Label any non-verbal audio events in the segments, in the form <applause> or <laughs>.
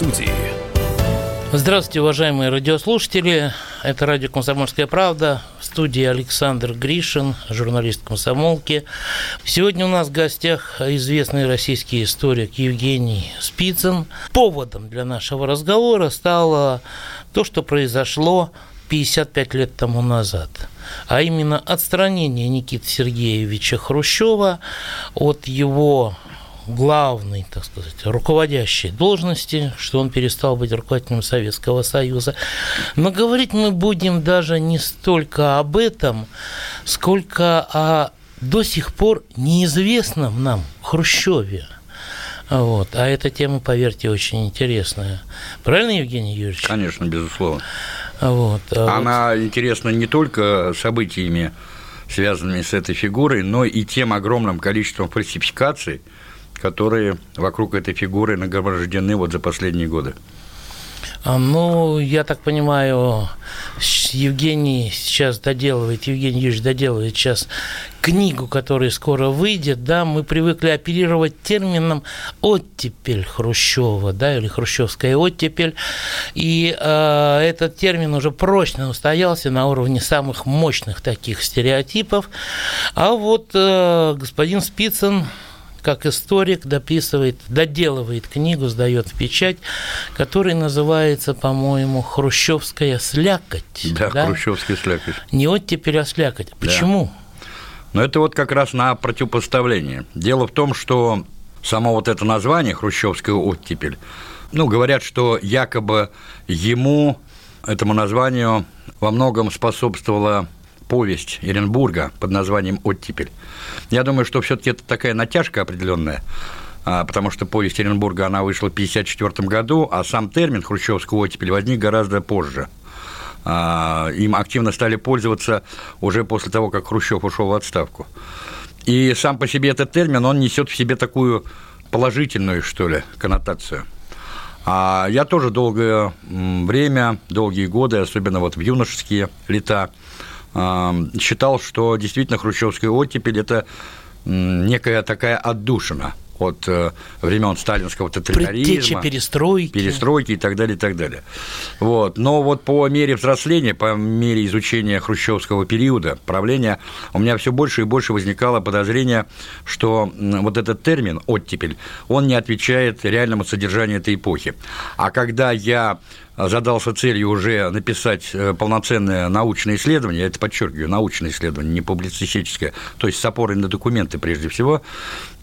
студии. Здравствуйте, уважаемые радиослушатели. Это радио «Комсомольская правда». В студии Александр Гришин, журналист «Комсомолки». Сегодня у нас в гостях известный российский историк Евгений Спицын. Поводом для нашего разговора стало то, что произошло 55 лет тому назад, а именно отстранение Никиты Сергеевича Хрущева от его главной, так сказать, руководящей должности, что он перестал быть руководителем Советского Союза. Но говорить мы будем даже не столько об этом, сколько о до сих пор неизвестном нам Хрущеве. Вот. А эта тема, поверьте, очень интересная. Правильно, Евгений Юрьевич? Конечно, безусловно. Вот. А Она вот... интересна не только событиями, связанными с этой фигурой, но и тем огромным количеством фальсификаций, которые вокруг этой фигуры нагромождены вот за последние годы. А, ну, я так понимаю, Евгений сейчас доделывает, Евгений Юрьевич доделывает сейчас книгу, которая скоро выйдет, да, мы привыкли оперировать термином оттепель Хрущева, да, или хрущевская оттепель, и э, этот термин уже прочно устоялся на уровне самых мощных таких стереотипов, а вот э, господин Спицын как историк дописывает, доделывает книгу, сдает в печать, которая называется, по-моему, «Хрущевская слякоть». Да, да? «Хрущевская слякоть». Не оттепель, а слякоть. Почему? Да. Но это вот как раз на противопоставление. Дело в том, что само вот это название «Хрущевская оттепель», ну, говорят, что якобы ему, этому названию, во многом способствовала повесть Эренбурга под названием «Оттепель». Я думаю, что все таки это такая натяжка определенная, а, потому что повесть Эренбурга, она вышла в 1954 году, а сам термин «хрущевская оттепель» возник гораздо позже. А, им активно стали пользоваться уже после того, как Хрущев ушел в отставку. И сам по себе этот термин, он несет в себе такую положительную, что ли, коннотацию. А я тоже долгое время, долгие годы, особенно вот в юношеские лета, считал, что действительно хрущевская оттепель – это некая такая отдушина от э, времен сталинского тоталитаризма. перестройки. Перестройки и так далее, и так далее. Вот. Но вот по мере взросления, по мере изучения хрущевского периода правления, у меня все больше и больше возникало подозрение, что вот этот термин «оттепель», он не отвечает реальному содержанию этой эпохи. А когда я задался целью уже написать э, полноценное научное исследование, это подчеркиваю, научное исследование, не публицистическое, то есть с опорой на документы прежде всего,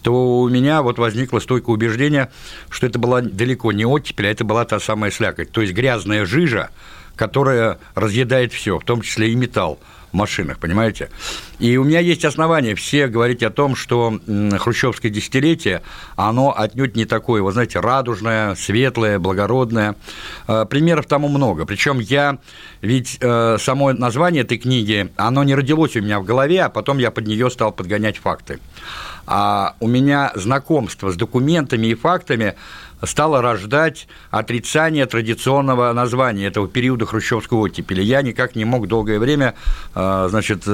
то у меня вот возникло стойкое убеждение, что это была далеко не оттепель, а это была та самая слякоть, то есть грязная жижа, которая разъедает все, в том числе и металл машинах, понимаете? И у меня есть основания все говорить о том, что хрущевское десятилетие, оно отнюдь не такое, вы знаете, радужное, светлое, благородное. Э, примеров тому много. Причем я, ведь э, само название этой книги, оно не родилось у меня в голове, а потом я под нее стал подгонять факты. А у меня знакомство с документами и фактами стало рождать отрицание традиционного названия этого периода хрущевского оттепели. Я никак не мог долгое время э, значит,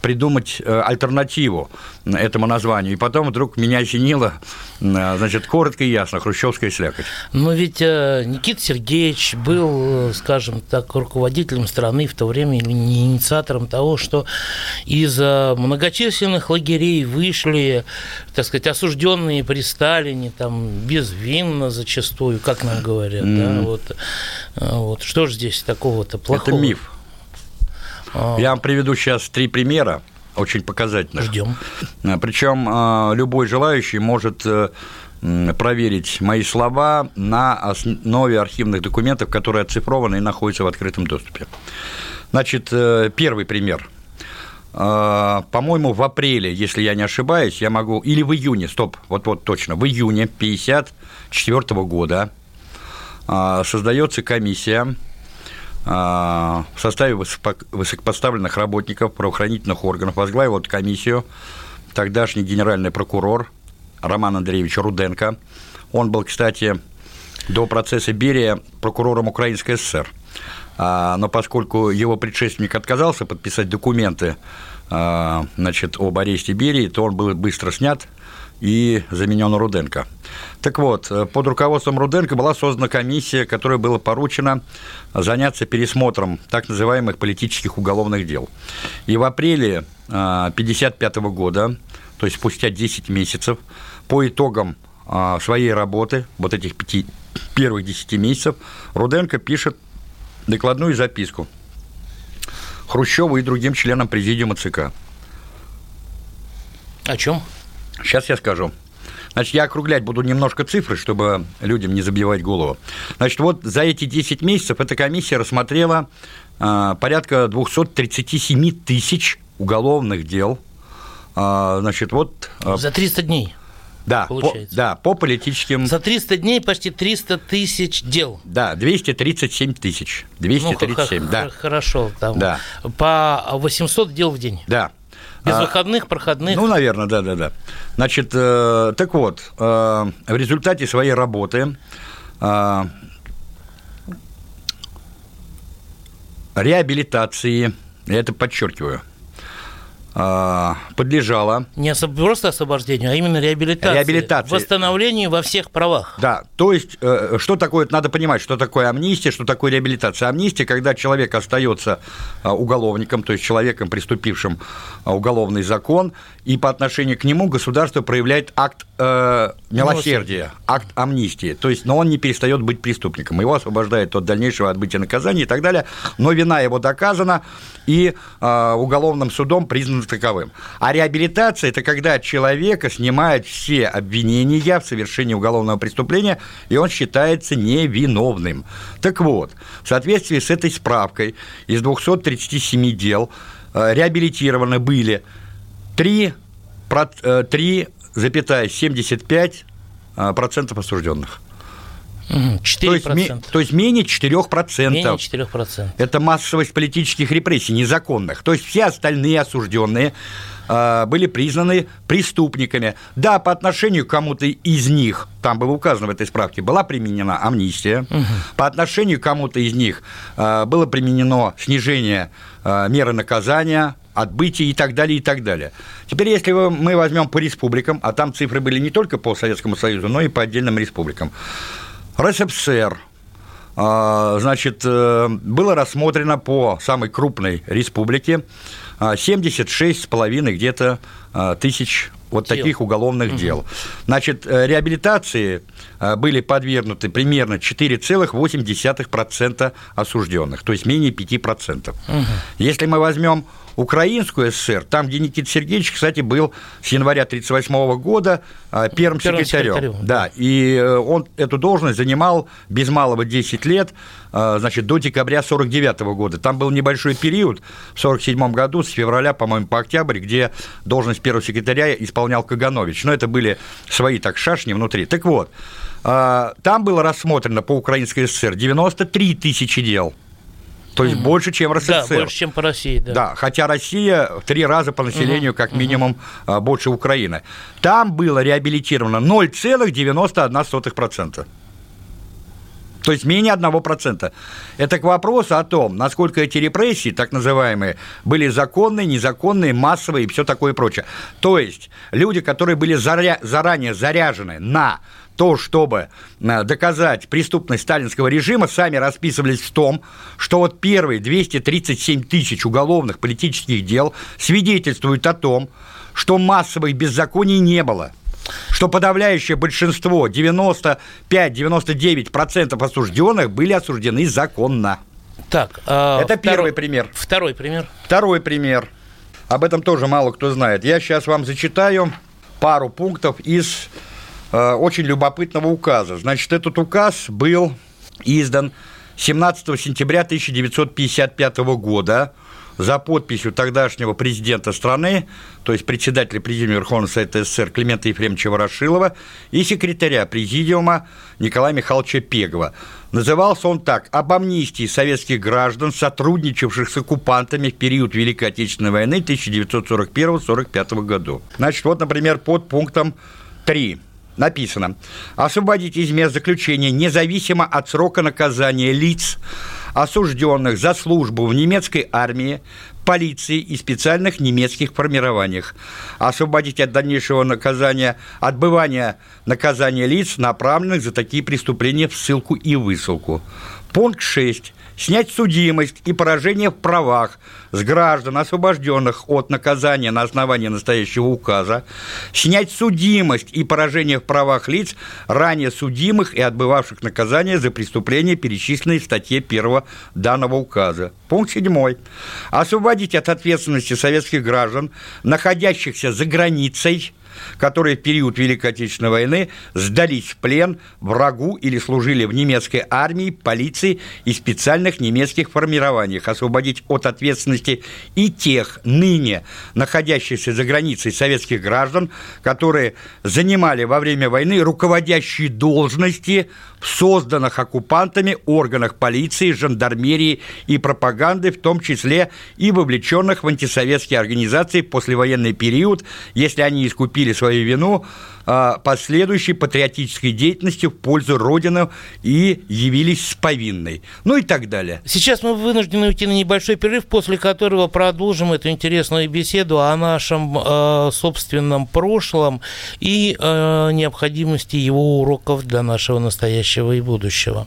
придумать э, альтернативу этому названию. И потом вдруг меня осенило, э, значит, коротко и ясно, хрущевская слякоть. Но ведь Никита Сергеевич был, скажем так, руководителем страны в то время, или не инициатором того, что из многочисленных лагерей вышли, так сказать, осужденные при Сталине, там, безвинно, зачастую, как нам говорят, mm. да, вот, а, вот, что же здесь такого-то плохого? Это миф. А... Я вам приведу сейчас три примера, очень показательных. Ждем. А, Причем а, любой желающий может э, проверить мои слова на основе архивных документов, которые оцифрованы и находятся в открытом доступе. Значит, э, первый пример. По-моему, в апреле, если я не ошибаюсь, я могу, или в июне, стоп, вот-вот точно, в июне 50 2004 года а, создается комиссия а, в составе высокопоставленных работников правоохранительных органов. Возглавил эту комиссию тогдашний генеральный прокурор Роман Андреевич Руденко. Он был, кстати, до процесса Берия прокурором Украинской ССР. А, но поскольку его предшественник отказался подписать документы значит, об аресте Берии, то он был быстро снят и заменен Руденко. Так вот, э, под руководством Руденко была создана комиссия, которой было поручено заняться пересмотром так называемых политических уголовных дел. И в апреле 1955 года, то есть спустя 10 месяцев, по итогам своей работы, вот этих пяти, первых 10 месяцев, Руденко пишет докладную записку Хрущеву и другим членам президиума ЦК. О чем? Сейчас я скажу. Значит, я округлять буду немножко цифры, чтобы людям не забивать голову. Значит, вот за эти 10 месяцев эта комиссия рассмотрела э, порядка 237 тысяч уголовных дел. Э, значит, вот... Э, за 300 дней. Да, получается. По, да, по политическим... За 300 дней почти 300 тысяч дел. Да, 237 тысяч. 237, ну, да. Хорошо, там да. по 800 дел в день. Да. Без а, выходных, проходных. Ну, наверное, да, да, да. Значит, э, так вот, э, в результате своей работы э, реабилитации, я это подчеркиваю, подлежала... Не особ... просто освобождению, а именно реабилитации. Реабилитации. Восстановлению во всех правах. Да, то есть, э, что такое, надо понимать, что такое амнистия, что такое реабилитация. Амнистия, когда человек остается а, уголовником, то есть человеком, приступившим а, уголовный закон, и по отношению к нему государство проявляет акт э, милосердия, акт амнистии. То есть, но он не перестает быть преступником. Его освобождает от дальнейшего отбытия наказания и так далее. Но вина его доказана, и э, уголовным судом признан таковым. А реабилитация – это когда человека снимают все обвинения в совершении уголовного преступления, и он считается невиновным. Так вот, в соответствии с этой справкой из 237 дел э, реабилитированы были 3, 3,75% э, процентов осужденных. 4%. То есть, то есть менее 4%. Менее 4%. Это массовость политических репрессий, незаконных. То есть все остальные осужденные э, были признаны преступниками. Да, по отношению к кому-то из них, там было указано в этой справке, была применена амнистия. Угу. По отношению к кому-то из них э, было применено снижение э, меры наказания, отбытие и так далее, и так далее. Теперь, если мы возьмем по республикам, а там цифры были не только по Советскому Союзу, но и по отдельным республикам, РСФСР, а, значит, э, было рассмотрено по самой крупной республике 76,5 а, где-то а, тысяч вот дел. таких уголовных угу. дел. Значит, э, реабилитации были подвергнуты примерно 4,8% осужденных, то есть менее 5%. Угу. Если мы возьмем Украинскую ССР, там, где Никита Сергеевич, кстати, был с января 1938 года а, первым, первым секретарем. секретарем. Да, и э, он эту должность занимал без малого 10 лет, значит, до декабря 1949 года. Там был небольшой период в 1947 году, с февраля, по-моему, по октябрь, где должность первого секретаря исполнял Каганович. Но это были свои так шашни внутри. Так вот, там было рассмотрено по Украинской ССР 93 тысячи дел – то есть угу. больше, чем РСФСР. Да, больше, чем по России, да. Да, хотя Россия в три раза по населению, угу. как минимум, угу. больше Украины. Там было реабилитировано 0,91%. То есть менее 1%. Это к вопросу о том, насколько эти репрессии, так называемые, были законные, незаконные, массовые и все такое прочее. То есть люди, которые были заря... заранее заряжены на то, чтобы э, доказать преступность сталинского режима, сами расписывались в том, что вот первые 237 тысяч уголовных политических дел свидетельствуют о том, что массовых беззаконий не было – что подавляющее большинство, 95-99% осужденных были осуждены законно. Так, э, это второй, первый пример. Второй пример. Второй пример. Об этом тоже мало кто знает. Я сейчас вам зачитаю пару пунктов из очень любопытного указа. Значит, этот указ был издан 17 сентября 1955 года за подписью тогдашнего президента страны, то есть председателя Президиума Верховного Совета СССР Климента Ефремовича Ворошилова и секретаря Президиума Николая Михайловича Пегова. Назывался он так «Об амнистии советских граждан, сотрудничавших с оккупантами в период Великой Отечественной войны 1941-1945 году». Значит, вот, например, под пунктом 3 написано. «Освободить из мест заключения независимо от срока наказания лиц, осужденных за службу в немецкой армии, полиции и специальных немецких формированиях, освободить от дальнейшего наказания, отбывания наказания лиц, направленных за такие преступления в ссылку и высылку. Пункт 6 снять судимость и поражение в правах с граждан, освобожденных от наказания на основании настоящего указа, снять судимость и поражение в правах лиц, ранее судимых и отбывавших наказание за преступления, перечисленные в статье 1 данного указа. Пункт 7. Освободить от ответственности советских граждан, находящихся за границей, которые в период Великой Отечественной войны сдались в плен врагу или служили в немецкой армии, полиции и специальных немецких формированиях, освободить от ответственности и тех ныне находящихся за границей советских граждан, которые занимали во время войны руководящие должности в созданных оккупантами органах полиции, жандармерии и пропаганды, в том числе и вовлеченных в антисоветские организации в послевоенный период, если они искупили свою вину последующей патриотической деятельности в пользу Родины и явились с повинной. Ну и так далее. Сейчас мы вынуждены уйти на небольшой перерыв, после которого продолжим эту интересную беседу о нашем э, собственном прошлом и э, необходимости его уроков для нашего настоящего и будущего.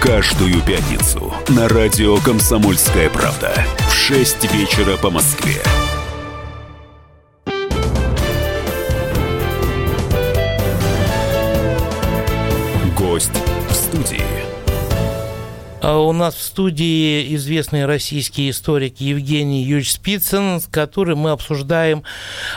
Каждую пятницу на радио «Комсомольская правда» в 6 вечера по Москве. Гость в студии. А у нас в студии известный российский историк Евгений Юрьевич Спицын, с которым мы обсуждаем,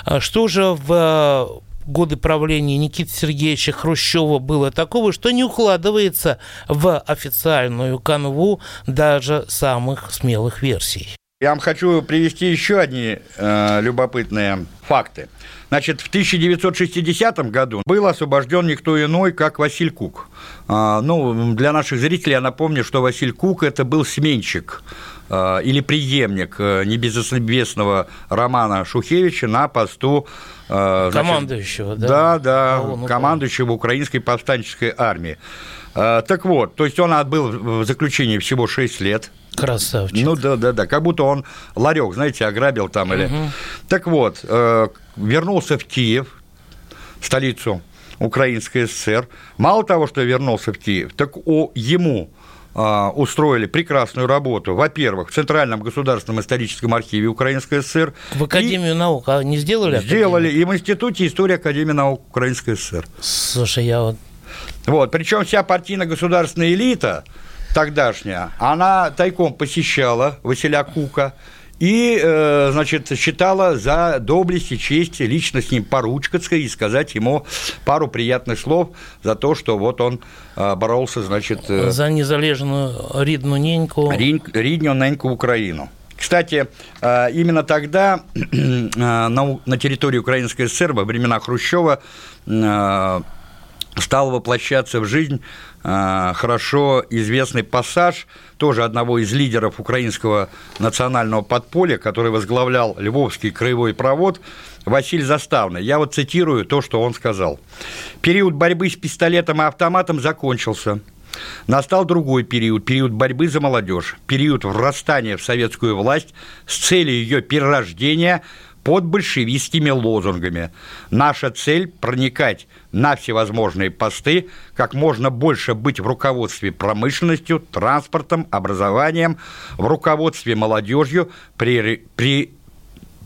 а, что же в годы правления Никиты Сергеевича Хрущева было такого, что не укладывается в официальную канву даже самых смелых версий. Я вам хочу привести еще одни э, любопытные факты. Значит, в 1960 году был освобожден никто иной, как Василь Кук. А, ну, для наших зрителей я напомню, что Василь Кук – это был сменщик или преемник э, небезызвестного Романа Шухевича на посту а, значит, командующего, да? Да, да, а, ну, командующего украинской повстанческой армии. Так вот, то есть он отбыл в заключении всего 6 лет. Красавчик. Ну да, да, да, как будто он ларек, знаете, ограбил там или. Угу. Так вот, э, вернулся в Киев, столицу Украинской ССР. Мало того, что вернулся в Киев, так о, ему устроили прекрасную работу, во-первых, в Центральном государственном историческом архиве Украинской ССР. В Академию и... наук а не сделали? Сделали, Академию? и в Институте истории Академии наук Украинской ССР. Слушай, я вот... Вот, причем вся партийно-государственная элита тогдашняя, она тайком посещала Василя Кука, и, э, значит, считала за доблесть и честь лично с ним поручкаться и сказать ему пару приятных слов за то, что вот он э, боролся, значит... Э, за незалежную рідну неньку. Рідню неньку Украину. Кстати, именно тогда <clears throat> на территории Украинской ССР во времена Хрущева стал воплощаться в жизнь хорошо известный пассаж тоже одного из лидеров украинского национального подполья, который возглавлял Львовский краевой провод, Василий Заставный. Я вот цитирую то, что он сказал. «Период борьбы с пистолетом и автоматом закончился. Настал другой период, период борьбы за молодежь, период врастания в советскую власть с целью ее перерождения под большевистскими лозунгами. Наша цель – проникать на всевозможные посты, как можно больше быть в руководстве промышленностью, транспортом, образованием, в руководстве молодежью, при, при,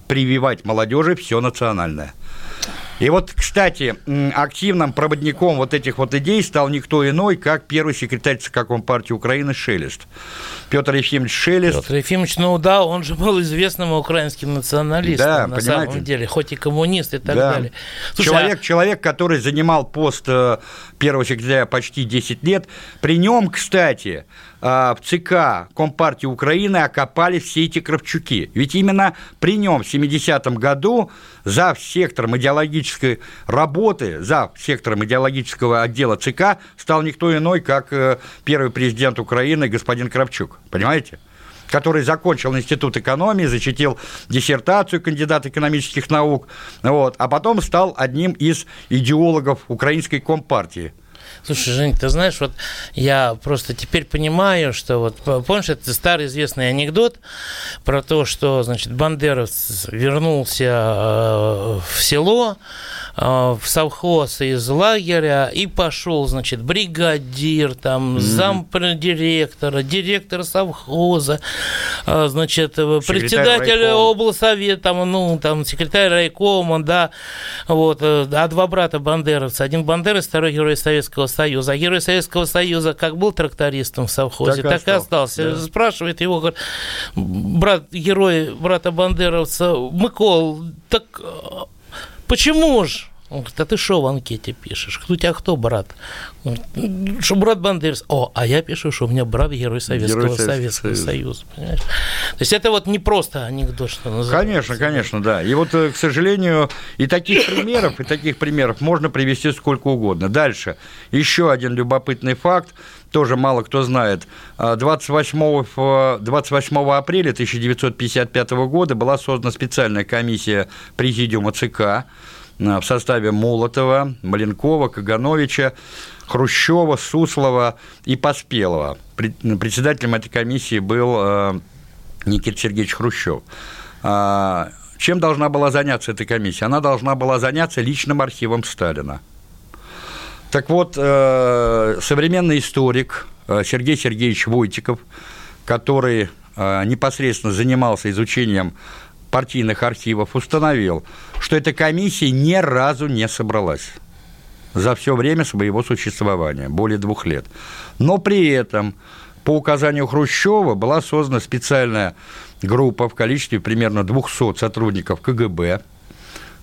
прививать молодежи все национальное. И вот, кстати, активным проводником вот этих вот идей стал никто иной, как первый секретарь ЦК Компартии Украины Шелест. Петр Ефимович Шелест. Петр Ефимович, ну да, он же был известным украинским националистом, да, на понимаете? самом деле, хоть и коммунист и так да. далее. Слушай, человек, а... человек, который занимал пост э, первого секретаря почти 10 лет, при нем, кстати, а, в ЦК Компартии Украины окопали все эти Кравчуки. Ведь именно при нем в 70-м году за сектором идеологической работы, за сектором идеологического отдела ЦК стал никто иной, как э, первый президент Украины господин Кравчук. Понимаете? который закончил институт экономии, защитил диссертацию кандидата экономических наук, вот, а потом стал одним из идеологов украинской компартии – Слушай, Жень, ты знаешь, вот я просто теперь понимаю, что вот, помнишь, это старый известный анекдот про то, что, значит, Бандеровец вернулся э, в село, в совхоз из лагеря и пошел, значит, бригадир, там, mm-hmm. замдиректора, директор совхоза, э, значит, секретарь председатель райкома. облсовета, там, ну, там, секретарь райкома, да, вот, э, а два брата бандеровца, один бандеровец, второй герой Советского Союза, а герой Советского Союза как был трактористом в совхозе, так, так и остался. Да. Спрашивает его, говорит, брат, герой брата бандеровца, Микол, так Почему ж? Он говорит, а ты что в анкете пишешь? Кто у тебя кто, брат? Он говорит, что брат Бандерс. О, а я пишу, что у меня брат Герой Советского, Герой Советского Союза. Союза То есть это вот не просто анекдот, что называется. Конечно, конечно, да. И вот, э, к сожалению, и таких примеров, и таких примеров можно привести сколько угодно. Дальше. Еще один любопытный факт тоже мало кто знает. 28, 28 апреля 1955 года была создана специальная комиссия Президиума ЦК, Э, в составе Молотова, Маленкова, Кагановича, Хрущева, Суслова и Поспелова. Председателем этой комиссии был э, Никита Сергеевич Хрущев. А, чем должна была заняться эта комиссия? Она должна была заняться личным архивом Сталина. Так вот, э, современный историк Сергей Сергеевич Войтиков, который непосредственно занимался изучением партийных архивов установил, что эта комиссия ни разу не собралась за все время своего существования, более двух лет. Но при этом по указанию Хрущева была создана специальная группа в количестве примерно 200 сотрудников КГБ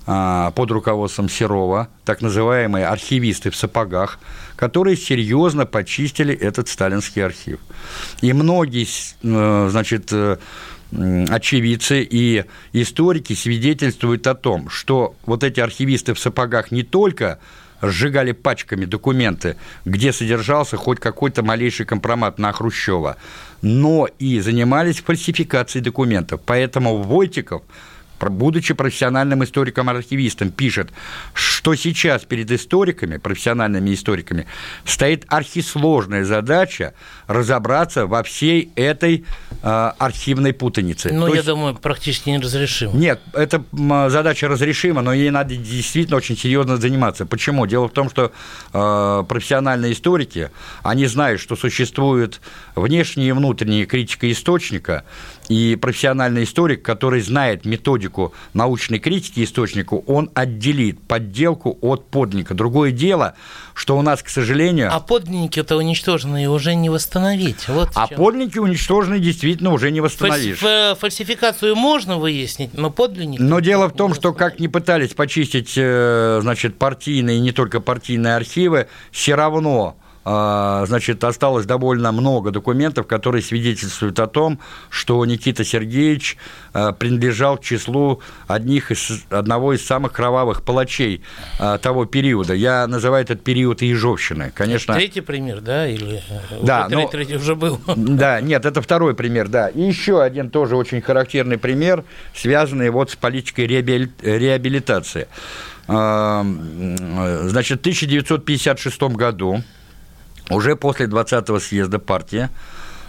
а, под руководством Серова, так называемые архивисты в сапогах, которые серьезно почистили этот сталинский архив. И многие, э, значит, э, очевидцы и историки свидетельствуют о том, что вот эти архивисты в сапогах не только сжигали пачками документы, где содержался хоть какой-то малейший компромат на Хрущева, но и занимались фальсификацией документов. Поэтому Войтиков будучи профессиональным историком-архивистом, пишет, что сейчас перед историками, профессиональными историками, стоит архисложная задача разобраться во всей этой э, архивной путанице. Ну, я есть, думаю, практически неразрешимо. Нет, эта задача разрешима, но ей надо действительно очень серьезно заниматься. Почему? Дело в том, что э, профессиональные историки, они знают, что существует внешняя и внутренняя критика источника, и профессиональный историк, который знает методику научной критики источнику, он отделит подделку от подлинника. Другое дело, что у нас, к сожалению... А подлинники это уничтожены и уже не восстановить. Вот а подлинники уничтожены действительно уже не восстановишь. Фальс... Фальсификацию можно выяснить, но подлинники... Но дело в том, что как не пытались почистить, э, значит, партийные и не только партийные архивы, все равно значит, осталось довольно много документов, которые свидетельствуют о том, что Никита Сергеевич а, принадлежал к числу одних из, одного из самых кровавых палачей а, того периода. Я называю этот период Ежовщины. Конечно... Третий пример, да? Или э, да, третий, но... третий уже был? <laughs> Да, нет, это второй пример, да. И еще один тоже очень характерный пример, связанный вот с политикой реабилитации. Значит, в 1956 году уже после 20-го съезда партии,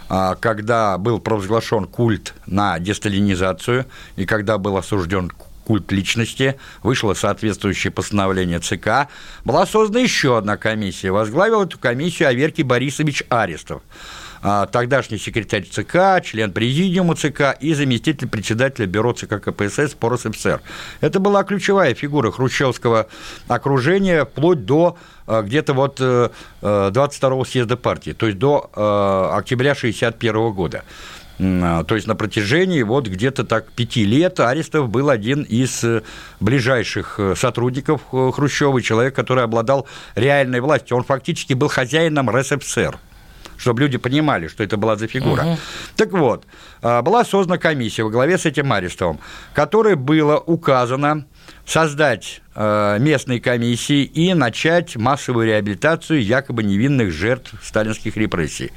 а, когда был провозглашен культ на десталинизацию и когда был осужден культ личности, вышло соответствующее постановление ЦК, была создана еще одна комиссия. Возглавил эту комиссию Аверкий Борисович Арестов. А, тогдашний секретарь ЦК, член президиума ЦК и заместитель председателя бюро ЦК КПСС по РСФСР. Это была ключевая фигура хрущевского окружения вплоть до а, где-то вот 22-го э, съезда партии, то есть до октября 1961 года. А, то есть на протяжении вот где-то так пяти лет Арестов был один из э, ближайших э, сотрудников э, Хрущева, человек, который обладал реальной властью. Он фактически был хозяином РСФСР чтобы люди понимали, что это была за фигура. Угу. Так вот, а, была создана комиссия во главе с этим Арестовым, которой было указано создать э, местные комиссии и начать массовую реабилитацию якобы невинных жертв сталинских репрессий.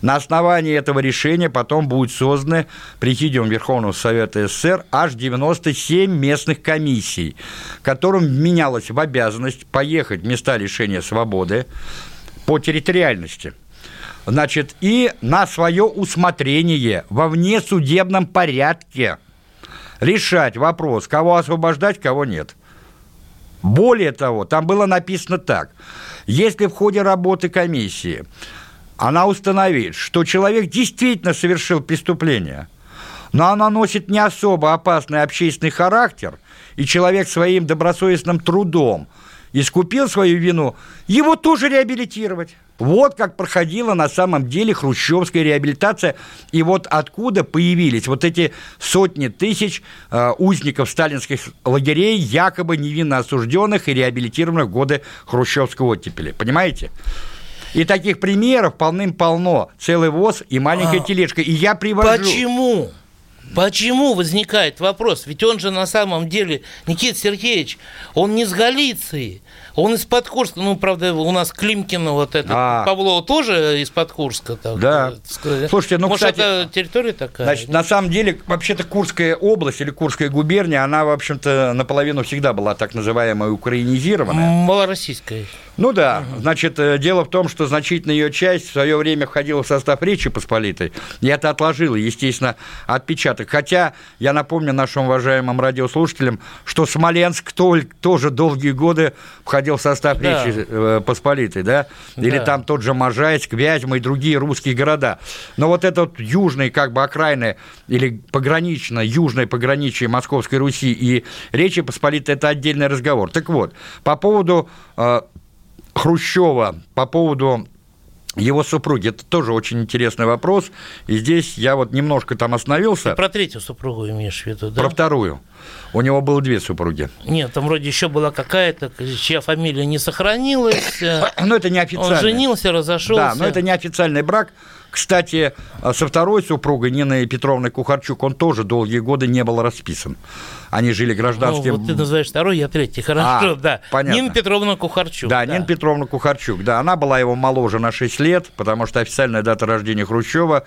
На основании этого решения потом будет созданы Президиум Верховного Совета СССР аж 97 местных комиссий, которым менялось в обязанность поехать в места лишения свободы по территориальности – Значит, и на свое усмотрение во внесудебном порядке – решать вопрос, кого освобождать, кого нет. Более того, там было написано так. Если в ходе работы комиссии она установит, что человек действительно совершил преступление, но оно носит не особо опасный общественный характер, и человек своим добросовестным трудом искупил свою вину, его тоже реабилитировать. Вот как проходила на самом деле хрущевская реабилитация, и вот откуда появились вот эти сотни тысяч э, узников сталинских лагерей, якобы невинно осужденных и реабилитированных в годы хрущевского оттепели. Понимаете? И таких примеров полным-полно. Целый воз и маленькая а, тележка. И я привожу... Почему? Почему возникает вопрос? Ведь он же на самом деле, Никита Сергеевич, он не с Галиции. Он из-под Курска, ну, правда, у нас Климкина вот это, а. Павлова тоже из-под Курска. Так да. Сказать. Слушайте, ну, Может, кстати, это территория такая? Значит, на самом деле, вообще-то Курская область или Курская губерния, она, в общем-то, наполовину всегда была так называемая украинизированная. Малороссийская. Ну да, значит, э, дело в том, что значительная ее часть в свое время входила в состав Речи Посполитой, и это отложило, естественно, отпечаток. Хотя, я напомню нашим уважаемым радиослушателям, что Смоленск тоже долгие годы входил в состав да. Речи э, Посполитой, да? Или да. там тот же Можайск, Вязьма и другие русские города. Но вот этот южный, как бы окраины, или погранично, южное пограничие Московской Руси и Речи Посполитой – это отдельный разговор. Так вот, по поводу э, Хрущева по поводу его супруги. Это тоже очень интересный вопрос. И здесь я вот немножко там остановился. Ты про третью супругу имеешь в виду, да? Про вторую. У него было две супруги. Нет, там вроде еще была какая-то, чья фамилия не сохранилась. <coughs> Но это не официально. Он женился, разошелся. Да, но это не официальный брак. Кстати, со второй супругой Ниной Петровной Кухарчук он тоже долгие годы не был расписан. Они жили гражданским... Ну, вот ты называешь второй, я третий, хорошо, а, да. Понятно. Нина Петровна Кухарчук. Да, да, Нина Петровна Кухарчук, да. Она была его моложе на 6 лет, потому что официальная дата рождения Хрущева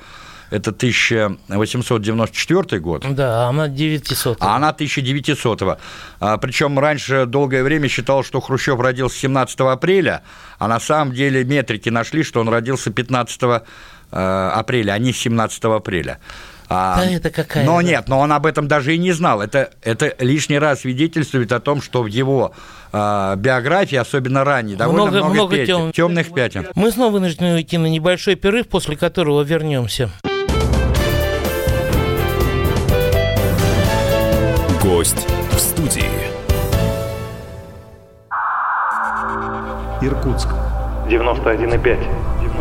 это 1894 год. Да, она 900 А она 1900 -го. а, Причем раньше долгое время считал, что Хрущев родился 17 апреля, а на самом деле метрики нашли, что он родился 15 Э, апреля, а не 17 апреля. А, да это какая Но нет, но он об этом даже и не знал. Это, это лишний раз свидетельствует о том, что в его э, биографии, особенно ранней, довольно много, много, много пятен, тем... темных пятен. Мы снова вынуждены уйти на небольшой перерыв, после которого вернемся. Гость в студии. Иркутск. 91,5.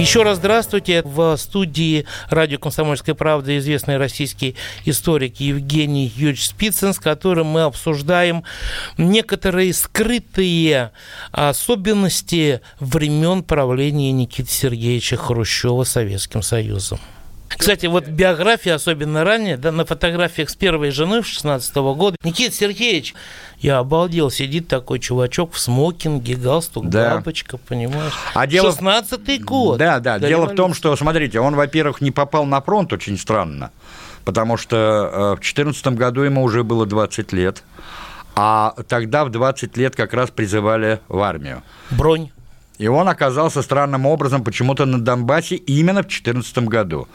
Еще раз здравствуйте. В студии радио «Комсомольская правда» известный российский историк Евгений Юрьевич Спицын, с которым мы обсуждаем некоторые скрытые особенности времен правления Никиты Сергеевича Хрущева Советским Союзом. Кстати, вот биография, особенно ранее, да, на фотографиях с первой жены 16 года, Никита Сергеевич, я обалдел, сидит такой чувачок в смокинге, галстук, Да. бабочка, понимаешь? А дело- 16-й год. Да, да. Дело в том, что, смотрите, он, во-первых, не попал на фронт очень странно, потому что э, в 2014 году ему уже было 20 лет, а тогда в 20 лет как раз призывали в армию. Бронь. И он оказался странным образом почему-то на Донбассе именно в 2014 году.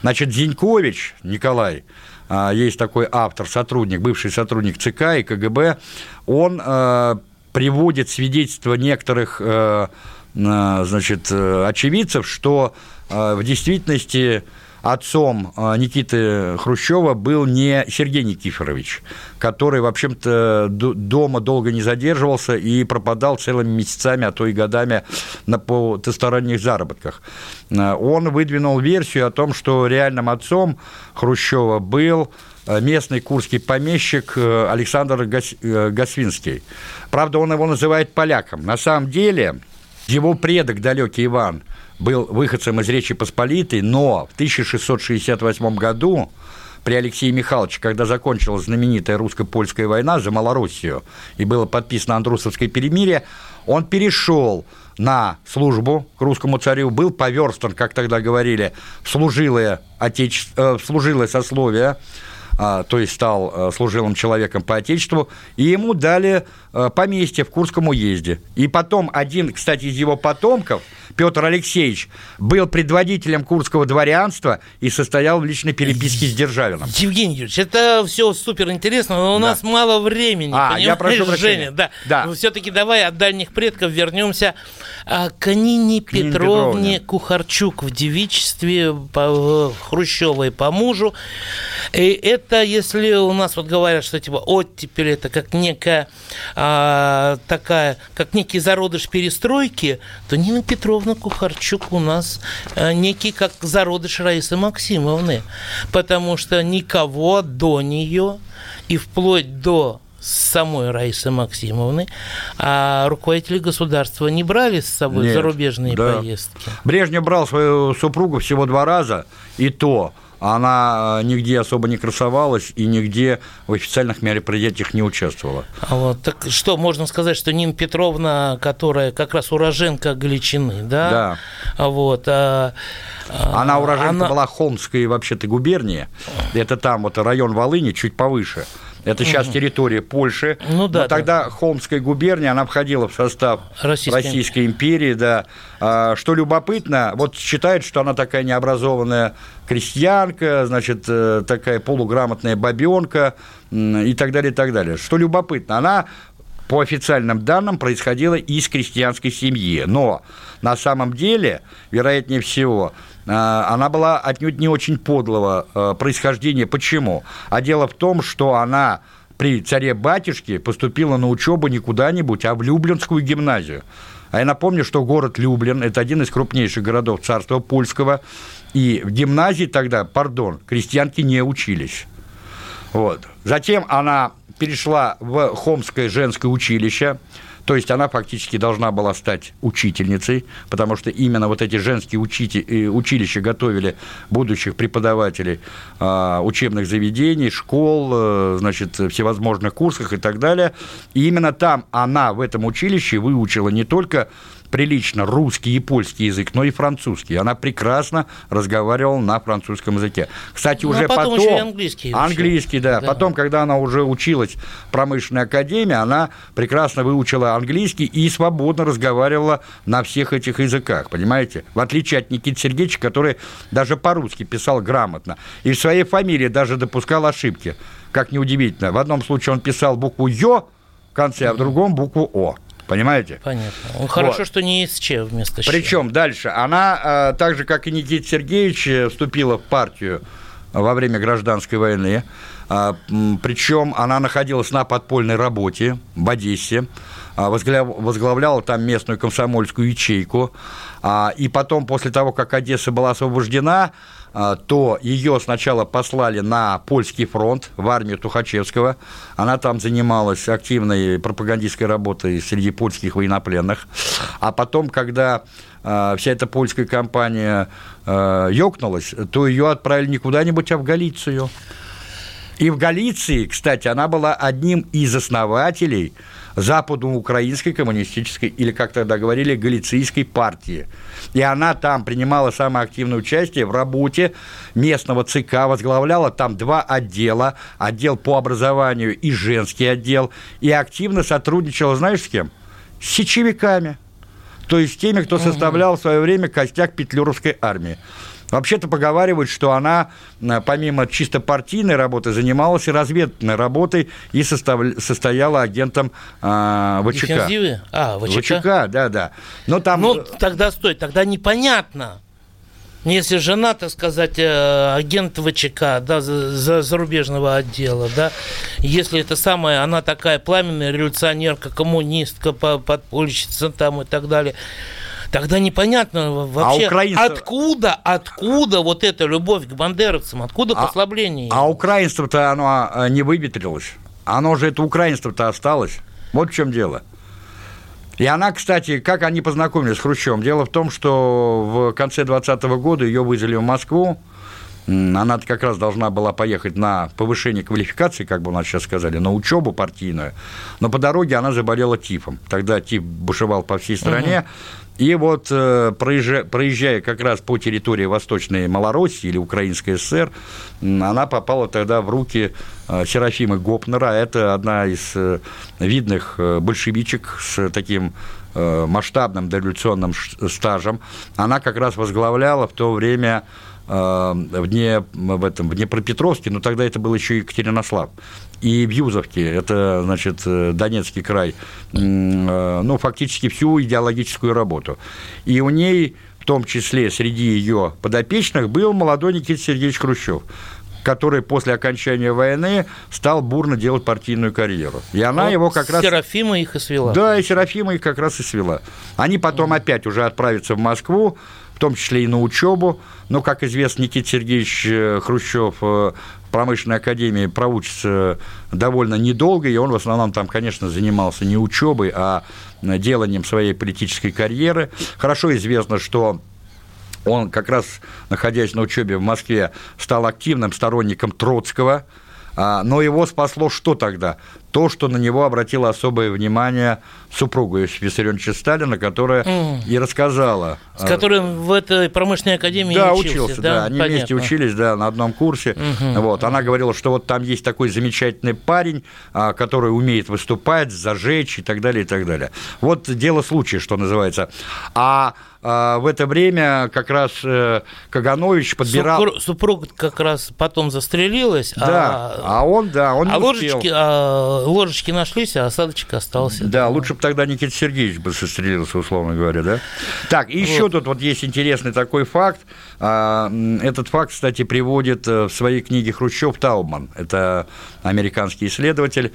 Значит, Зинькович Николай, а, есть такой автор, сотрудник, бывший сотрудник ЦК и КГБ, он э, приводит свидетельства некоторых э, э, значит, э, очевидцев, что в действительности отцом э, Никиты Хрущева был не Сергей Никифорович, который, в общем-то, дома долго не задерживался и пропадал целыми месяцами, а то и годами на потусторонних заработках. Э, Он выдвинул версию о том, что реальным отцом Хрущева был э, местный курский помещик Александр Госвинский. Правда, он его называет поляком. На самом деле, его предок, далекий Иван, был выходцем из Речи Посполитой, но в 1668 году при Алексее Михайловиче, когда закончилась знаменитая русско-польская война за Малороссию и было подписано Андрусовское перемирие, он перешел на службу к русскому царю, был поверстан, как тогда говорили, в служилое, отече... э, в служилое сословие, а, то есть стал э, служилым человеком по Отечеству, и ему дали поместье в Курском уезде. И потом один, кстати, из его потомков, Петр Алексеевич, был предводителем курского дворянства и состоял в личной переписке с Державиным. Евгений Юрьевич, это все супер интересно, но у Да. нас мало времени. А, я прошу прощения. Женя, да. Да. Все-таки давай от дальних предков вернемся а, к Нине К Петровне Петровне. Кухарчук в девичестве по, Хрущевой по мужу. И это, если у нас вот говорят, что типа оттепель это как некая а, такая, как некий зародыш перестройки, то Нина Петровна Кухарчук у нас а, некий как зародыш Раисы Максимовны, потому что никого до нее и вплоть до самой Раисы Максимовны, а руководители государства не брали с собой Нет, зарубежные да. поездки. Брежнев брал свою супругу всего два раза, и то она э, нигде особо не красовалась и нигде в официальных мероприятиях не участвовала. А Вот, так что, можно сказать, что Нина Петровна, которая как раз уроженка Галичины, да? Да. А Вот, а, а, Она уроженка она- была Холмской вообще-то губернии. Это там вот район Волыни, чуть повыше. Это сейчас территория Польши. Ну да, Но тогда Холмская губерния, она входила в состав Российской Российской, империи, да. А, Что любопытно, вот считают, что она такая необразованная крестьянка, значит, э, такая полуграмотная бабенка и так далее, и так далее. Что любопытно, она по официальным данным, происходило из крестьянской семьи. Но на самом деле, вероятнее всего, она была отнюдь не очень подлого э, происхождения. Почему? А дело в том, что она при царе-батюшке поступила на учебу не куда-нибудь, а в Люблинскую гимназию. А я напомню, что город Люблин – это один из крупнейших городов царства польского, и в гимназии тогда, пардон, крестьянки не учились. Вот. Затем она перешла в Хомское женское училище, то есть она фактически должна была стать учительницей, потому что именно вот эти женские учити- э, училища готовили будущих преподавателей а, учебных заведений, школ, э, значит, всевозможных курсах и так далее. И именно там она в этом училище выучила не только прилично русский и польский язык, но и французский. Она прекрасно разговаривала на французском языке. Кстати, Ну, а уже потом потом... еще и английский. Английский, да. Да. Потом, когда она уже училась в промышленной академии, она прекрасно выучила английский и свободно разговаривала на всех этих языках, понимаете? В отличие от Никиты Сергеевича, который даже по-русски писал грамотно. И в своей фамилии даже допускал ошибки. Как неудивительно. В одном случае он писал букву «ё» в конце, а в другом букву «о». Понимаете? Понятно. Ну, Хорошо, Вот. что не из Че вместо Щ. Причем дальше она, э, так же как и Никита Сергеевич, э, вступила в партию во время гражданской войны. М, Причем она находилась на подпольной работе в Одессе, возгля- возглавляла там местную комсомольскую ячейку. А, И потом, после того, как Одесса была освобождена, то ее сначала послали на польский фронт, в армию Тухачевского. Она там занималась активной пропагандистской работой среди польских военнопленных. А потом, когда а, вся эта польская компания а, ёкнулась, то ее отправили не куда-нибудь, а в Галицию. И в Галиции, кстати, она была одним из основателей западноукраинской коммунистической, или, как тогда говорили, галицийской партии. И она там принимала самое активное участие в работе местного ЦК, возглавляла там два отдела, отдел по образованию и женский отдел, и активно сотрудничала, знаешь, с кем? С сечевиками. То есть теми, кто составлял в свое время костяк петлюровской армии. Вообще-то поговаривают, что она, э, помимо чисто партийной работы, занималась и разведной работой и состав... состояла агентом э, ВЧК. Дефензивы? А, ВЧК? ВЧК, да, да. Но там... Ну, тогда стой, тогда непонятно. Если жена, так сказать, э, агент ВЧК, да, за зарубежного отдела, да, если это самая, она такая пламенная революционерка, коммунистка, подпольщица там и так далее, Тогда непонятно вообще, а украинцев... откуда, откуда вот эта любовь к бандеровцам, откуда а, послабление? А украинство-то оно а, не выветрилось. Оно же, это украинство-то осталось. Вот в чем дело. И она, кстати, как они познакомились с Хрущевым? Дело в том, что в конце 2020 года ее вызвали в Москву, она как раз должна была поехать на повышение квалификации, как бы у нас сейчас сказали, на учебу партийную, но по дороге она заболела тифом. Тогда тиф бушевал по всей стране, угу. И вот, э, проезжая, проезжая как раз по территории Восточной Малороссии или Украинской ССР, она попала тогда в руки э, Серафимы Гопнера. Это одна из э, видных большевичек с таким масштабным дореволюционным стажем. Она как раз возглавляла в то время в, Дне, в, этом, в Днепропетровске, но тогда это был еще Екатеринослав и в Юзовке, это, значит, э, Донецкий край, э, ну, фактически всю идеологическую работу. И у ней, в том числе среди ее подопечных, был молодой Никита Сергеевич Хрущев который после окончания войны стал бурно делать партийную карьеру. И она вот его как раз... Серафима их и свела. Да, и Серафима их как раз и свела. Они потом mm. опять уже отправятся в Москву, том числе и на учебу. Но, как известно, Никита Сергеевич э, Хрущев промышленной академии проучится довольно недолго, и он в основном там, конечно, занимался не учебой, а деланием своей политической карьеры. Хорошо известно, что он как раз, находясь на учебе в Москве, стал активным сторонником Троцкого, но его спасло что тогда? То, что на него обратило особое внимание супруга Иосифа Виссарионовича Сталина, которая mm. и рассказала. С которым в этой промышленной академии да, учился. учился да, да, они Понятно. вместе учились, да, на одном курсе. Mm-hmm. Вот, она говорила, что вот там есть такой замечательный парень, а, который умеет выступать, зажечь и так далее, и так далее. Вот дело случая, что называется. А а, в это время как раз э, Каганович подбирал... Супруг, супруг как раз потом застрелилась. Да, а, а он, да, он а не ложечки, успел. А, ложечки нашлись, а осадочек остался. Да, лучше бы тогда Никита Сергеевич бы застрелился, условно говоря, да? Так, и вот. еще тут вот есть интересный такой факт. А, этот факт, кстати, приводит э, в своей книге Хрущев Таубман. Это американский исследователь,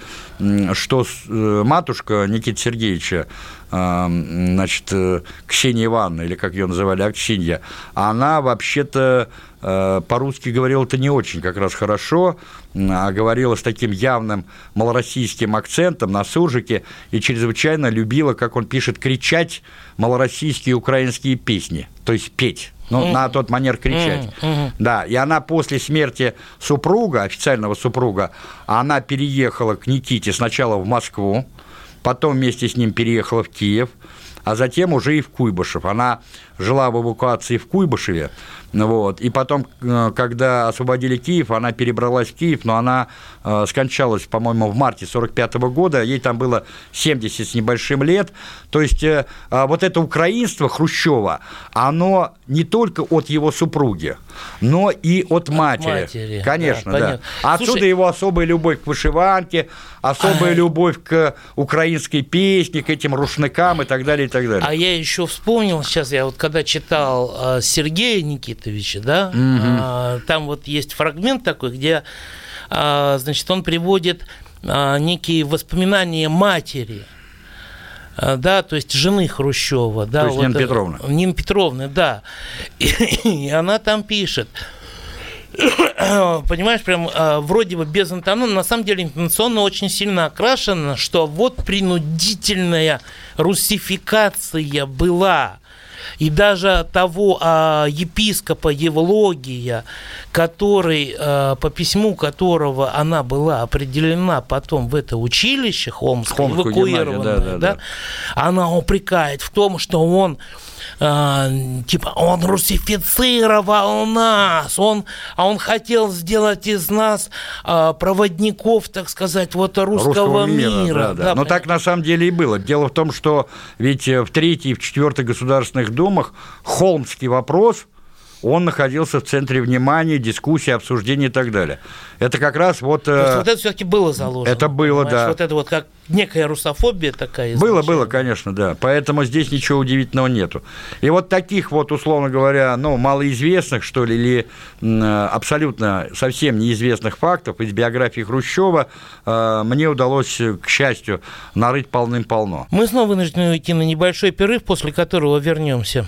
что э, матушка Никиты Сергеевича значит, э, Ксения Ивановна, или как ее называли, Аксинья, она вообще-то Э, по-русски говорил это не очень как раз хорошо, а говорила с таким явным малороссийским акцентом на суржике и чрезвычайно любила, как он пишет, кричать малороссийские украинские песни, то есть петь. Ну, mm. на тот манер кричать. Mm-hmm. Да, и она после смерти супруга, официального супруга, она переехала к Никите сначала в Москву, потом вместе с ним переехала в Киев, а затем уже и в Куйбышев. Она жила в эвакуации в Куйбышеве, вот. И потом, э, когда освободили Киев, она перебралась в Киев, но она э, скончалась, по-моему, в марте 45 года, ей там было 70 с небольшим лет. То есть э, а вот это украинство Хрущева, оно не только от его супруги, но и от матери. матери. Конечно, да. да. Отсюда Слушай, его особая любовь к вышиванке, особая а... любовь к украинской песне, к этим рушникам и так далее, и так далее. А я еще вспомнил, сейчас я вот когда читал Сергея Никиты, Никитовича, да, угу. там вот есть фрагмент такой, где, а, значит, он приводит а, некие воспоминания матери, да, то есть жены Хрущева, да, то есть вот, Нина Петровна. Нина Петровна, да, и, и она там пишет, понимаешь, прям э, вроде бы без интонации, на самом деле интонационно очень сильно окрашено, что вот принудительная русификация была и даже того а, епископа Евлогия, который, а, по письму которого она была определена потом в это училище Холмское, эвакуированное, да, да, да, да, она упрекает в том, что он а, типа он русифицировал нас, он, а он хотел сделать из нас а, проводников, так сказать, вот русского, русского мира. мира. Да, да. Да, Но так на самом деле и было. Дело в том, что ведь в третьей и в четвертой государственных думах холмский вопрос – он находился в центре внимания, дискуссии, обсуждений и так далее. Это как раз вот... То есть, э, вот это все-таки было заложено. Это было, понимаешь? да. Вот это вот как некая русофобия такая. Было, было, конечно, да. Поэтому здесь ничего удивительного нету. И вот таких вот, условно говоря, ну, малоизвестных, что ли, или абсолютно совсем неизвестных фактов из биографии Хрущева э, мне удалось, к счастью, нарыть полным-полно. Мы снова вынуждены уйти на небольшой перерыв, после которого вернемся.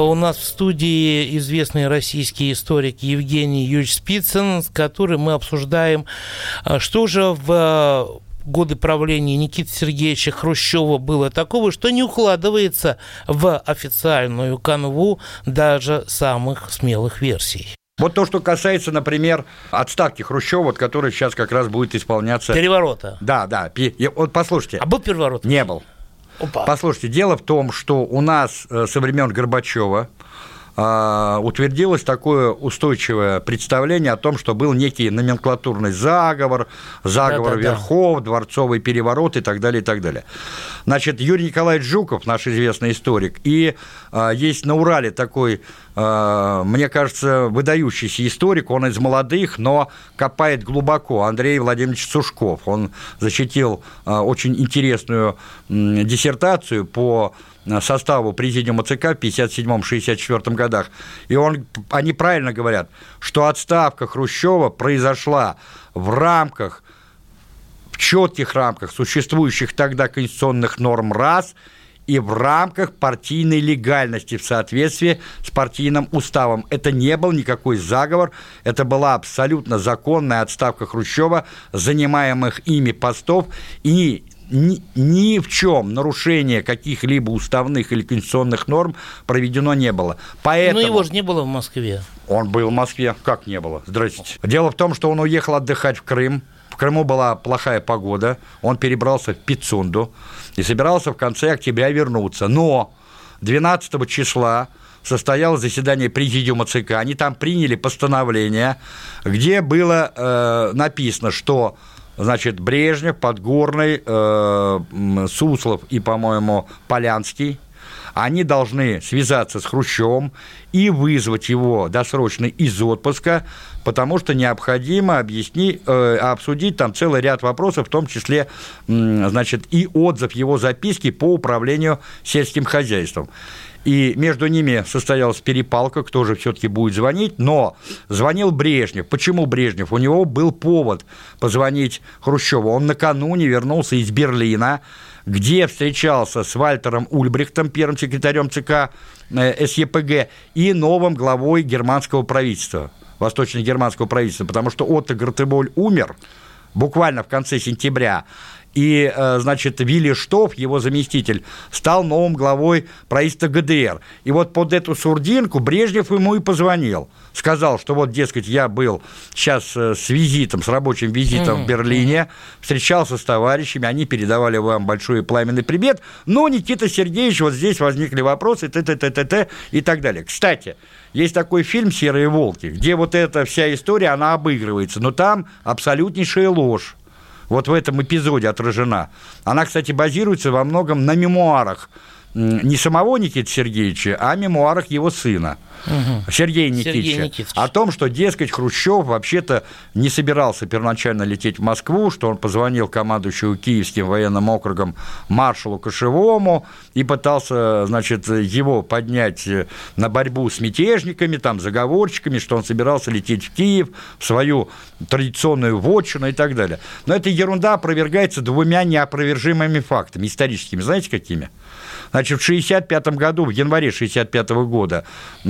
У нас в студии известный российский историк Евгений Юрьевич Спицын, с которым мы обсуждаем, а, что же в а, годы правления Никиты Сергеевича Хрущева было такого, что не укладывается в официальную канву даже самых смелых версий. Вот то, что касается, например, отставки Хрущева, вот, который сейчас как раз будет исполняться... Переворота. Да, да. Вот послушайте. А был переворот? Не был. Опа. Послушайте, дело в том, что у нас э, со времен Горбачева а, утвердилось такое устойчивое представление о том, что был некий номенклатурный заговор, заговор да, да, верхов, да. дворцовый переворот и так далее, и так далее. Значит, Юрий Николаевич Жуков, наш известный историк, и а, есть на Урале такой, мне кажется, выдающийся историк, он из молодых, но копает глубоко, Андрей Владимирович Сушков. Он защитил а, очень интересную диссертацию по Э, составу президиума ЦК в 1957-1964 годах. И он, они правильно говорят, что отставка Хрущева произошла в рамках, в четких рамках существующих тогда конституционных норм раз и в рамках партийной легальности в соответствии с партийным уставом. Это не был никакой заговор, это была абсолютно законная отставка Хрущева, занимаемых ими постов, и ни, ни в чем нарушение каких-либо уставных или конституционных норм проведено не было. Поэтому... Но его же не было в Москве. Он был в Москве. Как не было? Здрасте. Дело в том, что он уехал отдыхать в Крым. В Крыму была плохая погода. Он перебрался в Пицунду и собирался в конце октября вернуться. Но 12 числа состоялось заседание президиума ЦК. Они там приняли постановление, где было э, написано, что значит, Брежнев, Подгорный, э, Суслов и, по-моему, Полянский, они должны связаться с Хрущевым и вызвать его досрочно из отпуска, потому что необходимо объяснить, э, обсудить там целый ряд вопросов, в том числе, э, значит, и отзыв его записки по управлению сельским хозяйством и между ними состоялась перепалка, кто же все-таки будет звонить, но звонил Брежнев. Почему Брежнев? У него был повод позвонить Хрущеву. Он накануне вернулся из Берлина, где встречался с Вальтером Ульбрихтом, первым секретарем ЦК э, СЕПГ, и новым главой германского правительства, восточно-германского правительства, потому что Отто Гартеболь умер буквально в конце сентября, И, э, значит, Вилли Штоф, его заместитель, стал новым главой правительства ГДР. И вот под эту сурдинку Брежнев ему и позвонил. Сказал, что вот, дескать, я был сейчас э, с визитом, с рабочим визитом mm-hmm. в Берлине, встречался с товарищами, они передавали вам большой и пламенный привет, но, Никита Сергеевич, вот здесь возникли вопросы, т т т т т и так далее. Кстати, есть такой фильм «Серые волки», где вот эта вся история, она обыгрывается, но там абсолютнейшая ложь вот в этом эпизоде отражена. Она, кстати, базируется во многом на мемуарах не самого Никиты Сергеевича, а мемуарах его сына – угу. Сергея Никитича, о том, что, дескать, Хрущев вообще-то не собирался первоначально лететь в Москву, что он позвонил командующему Киевским военным округом маршалу Кошевому и пытался, значит, его поднять на борьбу с мятежниками, там, заговорщиками, что он собирался лететь в Киев, в свою традиционную вотчину и так далее. Но эта ерунда опровергается двумя неопровержимыми фактами историческими. Знаете, какими? Значит, в 1965 году, в январе 1965 года, э,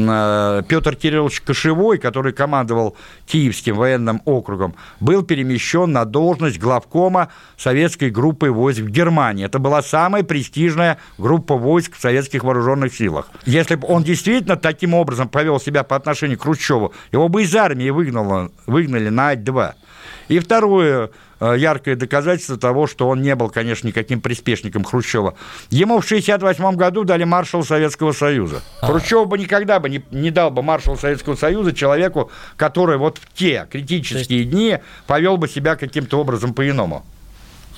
Петр Кириллович Кошевой, который командовал Киевским военным округом, был перемещен на должность главкома советской группы войск в Германии. Это была самая престижная группа войск в советских вооруженных силах. Если бы он действительно таким образом повел себя по отношению к Хрущеву, его бы из армии выгнало, выгнали на Ать-2. И второе э, яркое доказательство того, что он не был, конечно, никаким приспешником Хрущева. Ему в 1968 году дали маршал Советского Союза. А. Хрущев бы никогда бы не, не дал бы маршал Советского Союза человеку, который вот в те критические есть... дни повел бы себя каким-то образом по-иному.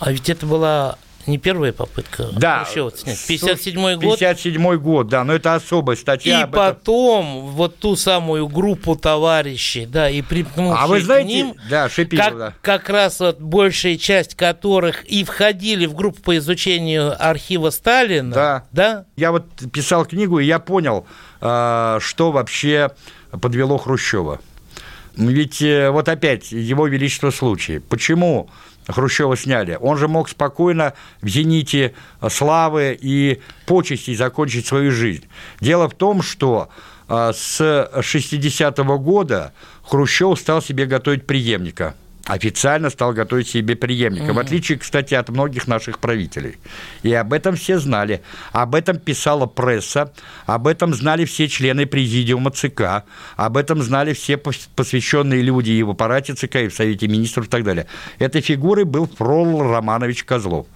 А ведь это была не первая попытка да, Хрущева снять. 57 год. 57 год, да, но это особая статья. И потом этом... вот ту самую группу товарищей, да, и примкнувших а вы знаете, к ним, да, Шипилов, как, да. как раз вот большая часть которых и входили в группу по изучению архива Сталина. Да. да? Я вот писал книгу, и я понял, а, что вообще подвело Хрущева. Ведь э, вот опять его величество случай. Почему Хрущева сняли. Он же мог спокойно в «Зените» славы и почестей закончить свою жизнь. Дело в том, что а, с 60-го года Хрущев стал себе готовить преемника – официально стал готовить себе преемника, угу. в отличие, кстати, от многих наших правителей. И об этом все знали. Об этом писала пресса, об этом знали все члены президиума ЦК, об этом знали все посвященные люди и в аппарате ЦК, и в Совете министров и так далее. Этой фигурой был Фрол Романович Козлов.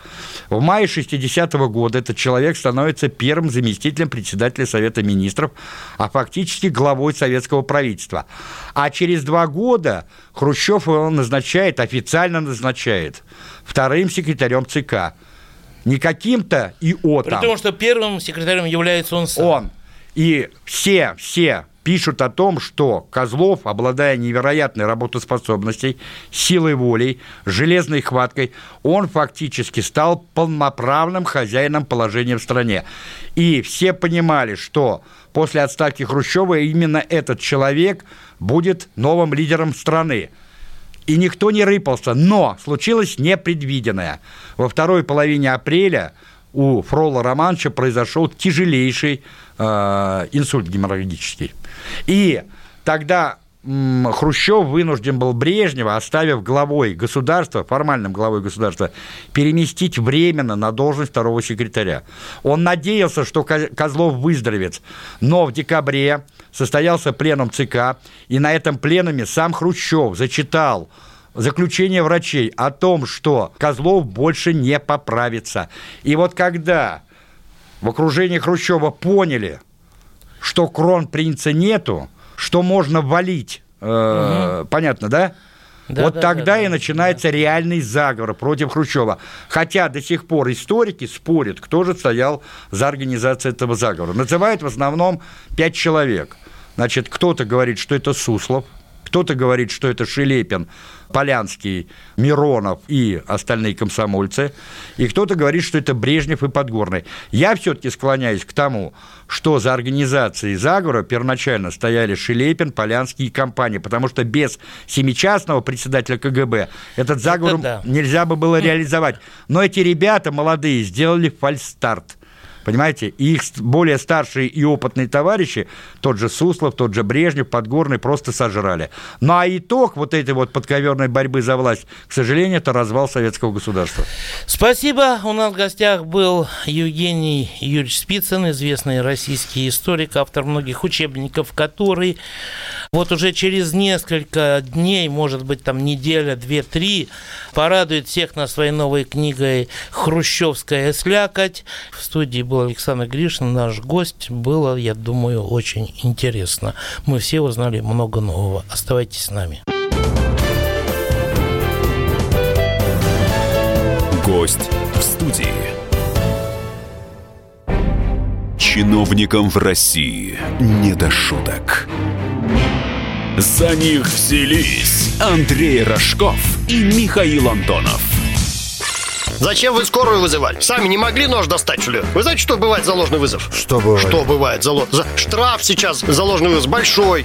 В мае 60-го года этот человек становится первым заместителем председателя Совета министров, а фактически главой советского правительства. А через два года Хрущев его назначает, официально назначает вторым секретарем ЦК. Не каким-то ИО там. При том, что первым секретарем является он сам. Он. И все, все пишут о том, что Козлов, обладая невероятной работоспособностью, силой воли, железной хваткой, он фактически стал полноправным хозяином положения в стране. И все понимали, что после отставки Хрущева именно этот человек будет новым лидером страны. И никто не рыпался, но случилось непредвиденное. Во второй половине апреля у Фрола Романча произошел тяжелейший э, инсульт геморрагический. И тогда Хрущев вынужден был Брежнева, оставив главой государства, формальным главой государства, переместить временно на должность второго секретаря. Он надеялся, что Козлов выздоровеет, но в декабре состоялся пленум ЦК, и на этом пленуме сам Хрущев зачитал заключение врачей о том, что Козлов больше не поправится. И вот когда в окружении Хрущева поняли, что кронпринца нету, что можно валить, э, угу. понятно, да? Да, вот да, тогда да, и да, начинается да. реальный заговор против Хрущева. Хотя до сих пор историки спорят, кто же стоял за организацией этого заговора. Называют в основном пять человек. Значит, кто-то говорит, что это Суслов, кто-то говорит, что это Шелепин, Полянский, Миронов и остальные комсомольцы, и кто-то говорит, что это Брежнев и Подгорный. Я все-таки склоняюсь к тому, что за организацией заговора первоначально стояли Шелепин, Полянский и компания, потому что без семичастного председателя КГБ этот заговор да. нельзя бы было реализовать. Но эти ребята молодые сделали фальстарт. Понимаете? И их более старшие и опытные товарищи, тот же Суслов, тот же Брежнев, Подгорный, просто сожрали. Ну а итог вот этой вот подковерной борьбы за власть, к сожалению, это развал советского государства. Спасибо. У нас в гостях был Евгений Юрьевич Спицын, известный российский историк, автор многих учебников, который вот уже через несколько дней, может быть, там неделя, две, три, порадует всех на своей новой книгой «Хрущевская слякоть». В студии был Александр Гришин, наш гость. Было, я думаю, очень интересно. Мы все узнали много нового. Оставайтесь с нами. Гость в студии. Чиновникам в России не до шуток. За них взялись Андрей Рожков и Михаил Антонов. Зачем вы скорую вызывали? Сами не могли нож достать, что ли? Вы знаете, что бывает за ложный вызов? Что бывает? Что бывает за, за... Штраф сейчас за ложный вызов большой.